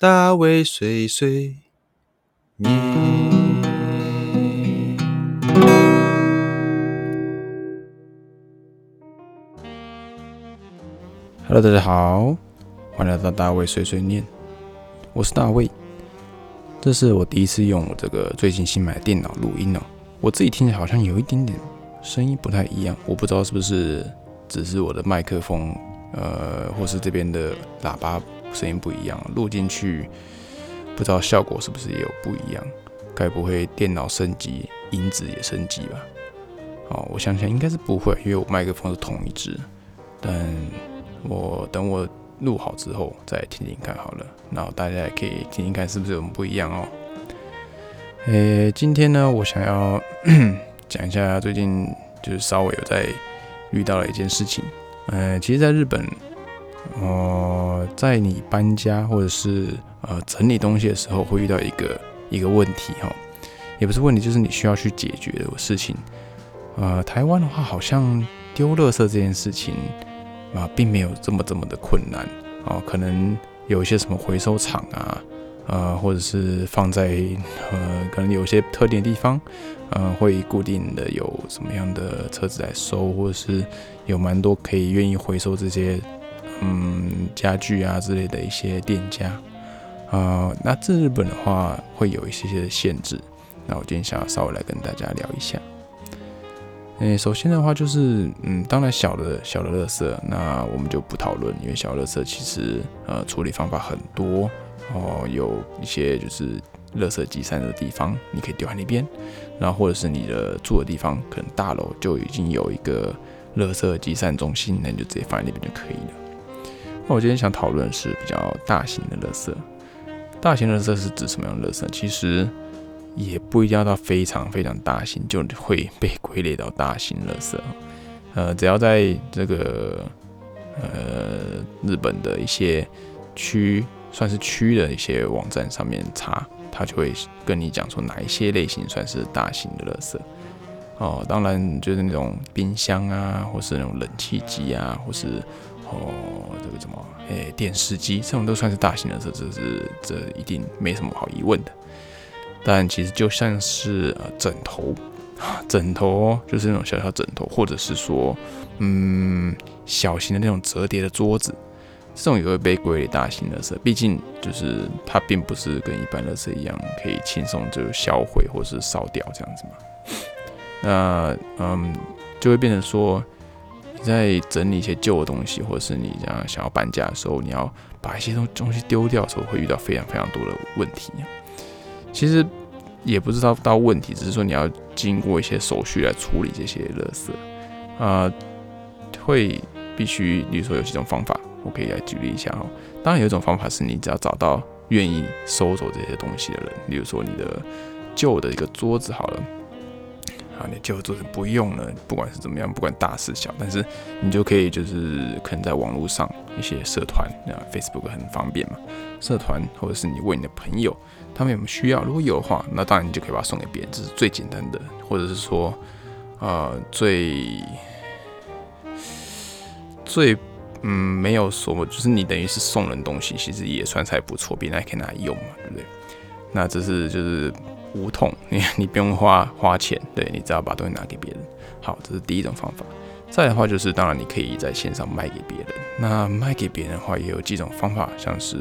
大卫碎碎念。Hello，大家好，欢迎来到大卫碎碎念，我是大卫。这是我第一次用我这个最近新买的电脑录音哦，我自己听起来好像有一点点声音不太一样，我不知道是不是只是我的麦克风，呃，或是这边的喇叭声音不一样，录进去不知道效果是不是也有不一样？该不会电脑升级音质也升级吧？哦，我想想应该是不会，因为我麦克风是同一支，但我等我。录好之后再听听看好了，然后大家也可以听听看是不是有什么不一样哦。诶，今天呢，我想要 讲一下最近就是稍微有在遇到了一件事情。呃，其实，在日本，哦，在你搬家或者是呃整理东西的时候，会遇到一个一个问题哈，也不是问题，就是你需要去解决的事情。呃，台湾的话，好像丢垃圾这件事情。啊，并没有这么这么的困难啊，可能有一些什么回收厂啊，呃，或者是放在呃，可能有些特定的地方，呃，会固定的有什么样的车子来收，或者是有蛮多可以愿意回收这些嗯家具啊之类的一些店家啊。那这日本的话，会有一些些的限制。那我今天想要稍微来跟大家聊一下。诶，首先的话就是，嗯，当然小的小的垃圾，那我们就不讨论，因为小垃圾其实呃处理方法很多哦，有一些就是垃圾集散的地方，你可以丢在那边，然后或者是你的住的地方，可能大楼就已经有一个垃圾集散中心，那你就直接放在那边就可以了。那我今天想讨论是比较大型的垃圾，大型垃圾是指什么样的垃圾？其实。也不一定要到非常非常大型，就会被归类到大型垃圾。呃，只要在这个呃日本的一些区，算是区的一些网站上面查，它就会跟你讲说哪一些类型算是大型的垃圾。哦，当然就是那种冰箱啊，或是那种冷气机啊，或是哦这个什么诶电视机，这种都算是大型垃圾，这是这一定没什么好疑问的。但其实就像是呃枕头，枕头就是那种小小枕头，或者是说嗯小型的那种折叠的桌子，这种也会被归类大型垃圾。毕竟就是它并不是跟一般垃圾一样可以轻松就销毁或是烧掉这样子嘛。那嗯就会变成说你在整理一些旧的东西，或者是你这样想要搬家的时候，你要把一些东东西丢掉的时候，会遇到非常非常多的问题。其实也不知道到问题，只是说你要经过一些手续来处理这些垃圾，啊，会必须，比如说有几种方法，我可以来举例一下哦。当然有一种方法是你只要找到愿意收走这些东西的人，比如说你的旧的一个桌子好了。啊，你就做成不用了，不管是怎么样，不管大是小，但是你就可以就是可能在网络上一些社团，那 Facebook 很方便嘛，社团或者是你问你的朋友，他们有没有需要，如果有的话，那当然你就可以把它送给别人，这是最简单的，或者是说，呃，最最嗯没有说，就是你等于是送人东西，其实也算是还不错，别人还可以拿来用嘛，对不对？那这是就是。无痛，你你不用花花钱，对你只要把东西拿给别人。好，这是第一种方法。再的话就是，当然你可以在线上卖给别人。那卖给别人的话，也有几种方法，像是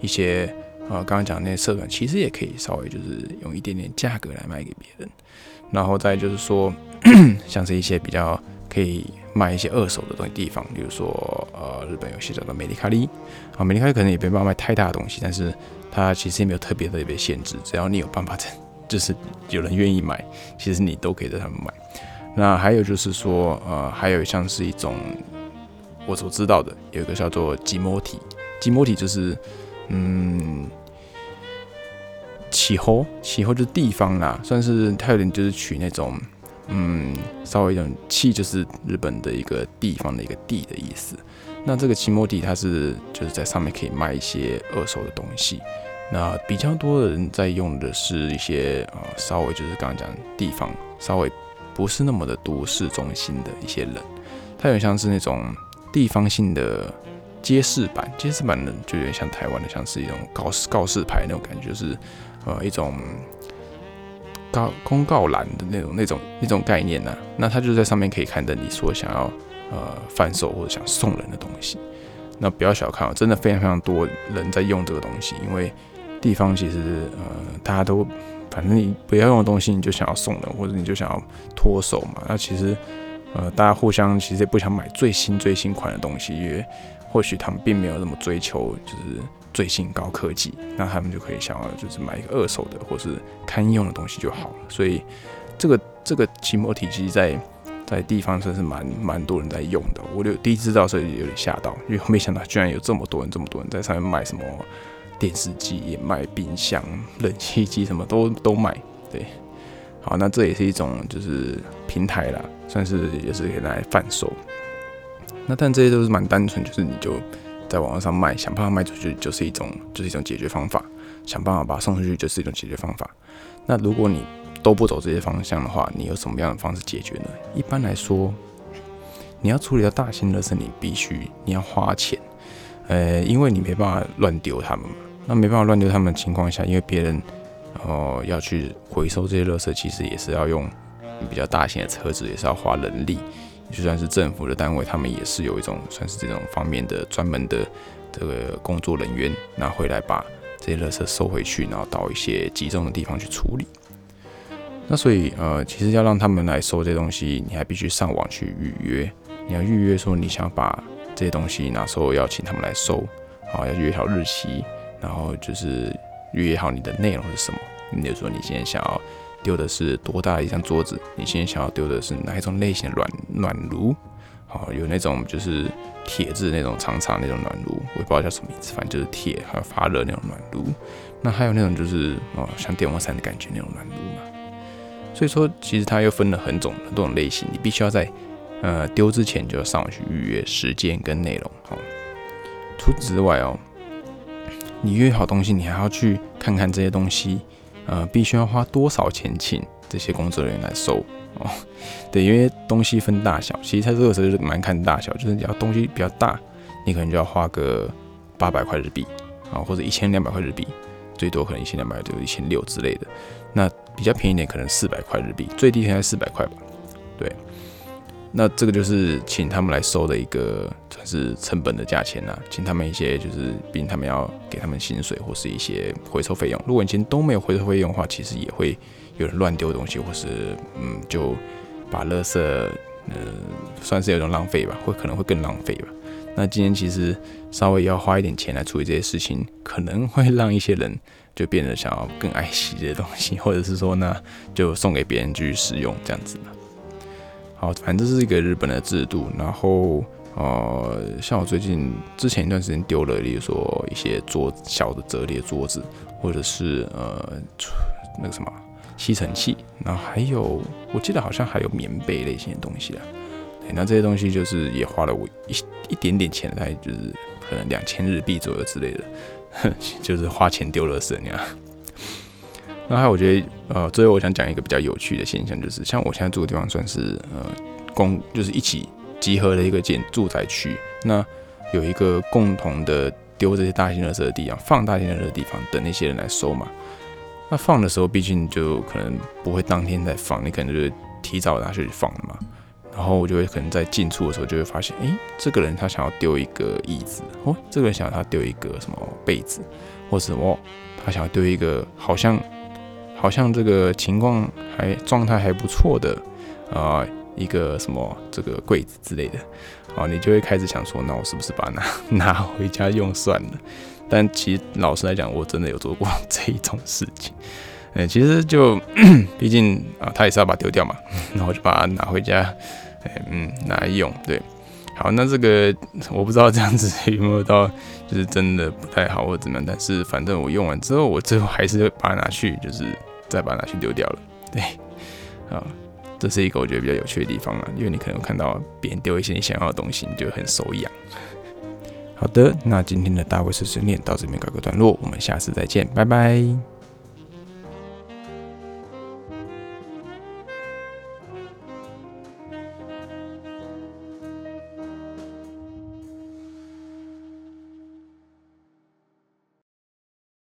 一些啊，刚刚讲那些社团，其实也可以稍微就是用一点点价格来卖给别人。然后再就是说，像是一些比较可以卖一些二手的东西地方，比如说呃，日本有些叫做美丽卡利啊，美丽卡利可能也没办法卖太大的东西，但是它其实也没有特别特别限制，只要你有办法在 就是有人愿意买，其实你都可以在他们买。那还有就是说，呃，还有像是一种我所知道的，有一个叫做吉摩体，吉摩体就是，嗯，起候，起候就是地方啦，算是它有点就是取那种，嗯，稍微一种气，就是日本的一个地方的一个地的意思。那这个奇摩地它是就是在上面可以卖一些二手的东西。那比较多的人在用的是一些呃，稍微就是刚刚讲地方稍微不是那么的都市中心的一些人，它有点像是那种地方性的揭示板，揭示板呢就有点像台湾的，像是一种告示告示牌那种感觉，就是呃一种告公告栏的那种那种那种概念呢。那他就在上面可以看到你所想要呃贩售或者想送人的东西。那不要小看哦，真的非常非常多人在用这个东西，因为地方其实呃大家都反正你不要用的东西你就想要送人，或者你就想要脱手嘛。那其实呃大家互相其实也不想买最新最新款的东西，因为或许他们并没有那么追求，就是最新高科技，那他们就可以想要就是买一个二手的或是堪用的东西就好了。所以这个这个期末体系在在地方算是蛮蛮多人在用的。我就第一次知道时候有点吓到，因为没想到居然有这么多人这么多人在上面卖什么电视机、也卖冰箱、冷气机，什么都 都卖。对，好，那这也是一种就是平台啦，算是也是可以来贩售。那但这些都是蛮单纯，就是你就在网络上卖，想办法卖出去，就是一种就是一种解决方法。想办法把它送出去，就是一种解决方法。那如果你都不走这些方向的话，你有什么样的方式解决呢？一般来说，你要处理到大型垃圾，你必须你要花钱，呃，因为你没办法乱丢它们嘛。那没办法乱丢它们的情况下，因为别人哦要去回收这些垃圾，其实也是要用比较大型的车子，也是要花人力。就算是政府的单位，他们也是有一种算是这种方面的专门的这个工作人员，拿回来把这些垃圾收回去，然后到一些集中的地方去处理。那所以呃，其实要让他们来收这些东西，你还必须上网去预约。你要预约说你想把这些东西哪时候要请他们来收，啊，要约好日期，然后就是预约好你的内容是什么。你就说你现在想要。丢的是多大一张桌子？你现在想要丢的是哪一种类型的暖暖炉？好，有那种就是铁质那种长长那种暖炉，我也不知道叫什么名字，反正就是铁，还有发热那种暖炉。那还有那种就是哦，像电风扇的感觉那种暖炉嘛。所以说，其实它又分了很种很多种类型，你必须要在呃丢之前就要上网去预约时间跟内容。好，除此之外哦，你约好东西，你还要去看看这些东西。呃，必须要花多少钱请这些工作人员来收哦？对，因为东西分大小，其实它这个时候是蛮看大小，就是你要东西比较大，你可能就要花个八百块日币啊，或者一千两百块日币，最多可能一千两百就一千六之类的。那比较便宜点，可能四百块日币，最低现在四百块吧。对。那这个就是请他们来收的一个算是成本的价钱啦，请他们一些就是，毕竟他们要给他们薪水或是一些回收费用。如果你今天都没有回收费用的话，其实也会有人乱丢东西，或是嗯，就把垃圾，呃，算是有种浪费吧，会可能会更浪费吧。那今天其实稍微要花一点钱来处理这些事情，可能会让一些人就变得想要更爱惜这些东西，或者是说呢，就送给别人继续使用这样子。好，反正这是一个日本的制度。然后，呃，像我最近之前一段时间丢了，例如说一些桌小的折叠桌子，或者是呃那个什么吸尘器，然后还有我记得好像还有棉被类型的东西啊。对，那这些东西就是也花了我一一点点钱，大概就是可能两千日币左右之类的，就是花钱丢了色那样。那还有，我觉得，呃，最后我想讲一个比较有趣的现象，就是像我现在住的地方，算是呃公，就是一起集合的一个建住宅区。那有一个共同的丢这些大型垃圾的地方，放大型垃圾的地方，等那些人来收嘛。那放的时候，毕竟就可能不会当天再放，你可能就是提早拿去放了嘛。然后我就会可能在进出的时候，就会发现，诶，这个人他想要丢一个椅子，哦，这个人想要他丢一个什么被子，或者哦，他想要丢一个好像。好像这个情况还状态还不错的，啊，一个什么这个柜子之类的，啊，你就会开始想说，那我是不是把它拿 拿回家用算了？但其实老实来讲，我真的有做过 这一种事情。呃，其实就 毕竟啊，他也是要把丢掉嘛，然后就把它拿回家，哎，嗯，拿来用。对，好，那这个我不知道这样子有没有到，就是真的不太好或者怎么样，但是反正我用完之后，我最后还是把它拿去，就是。再把它拿去丢掉了，对，啊，这是一个我觉得比较有趣的地方啊，因为你可能看到别人丢一些你想要的东西，你就很手痒。好的，那今天的大卫碎碎念到这边告个段落，我们下次再见，拜拜。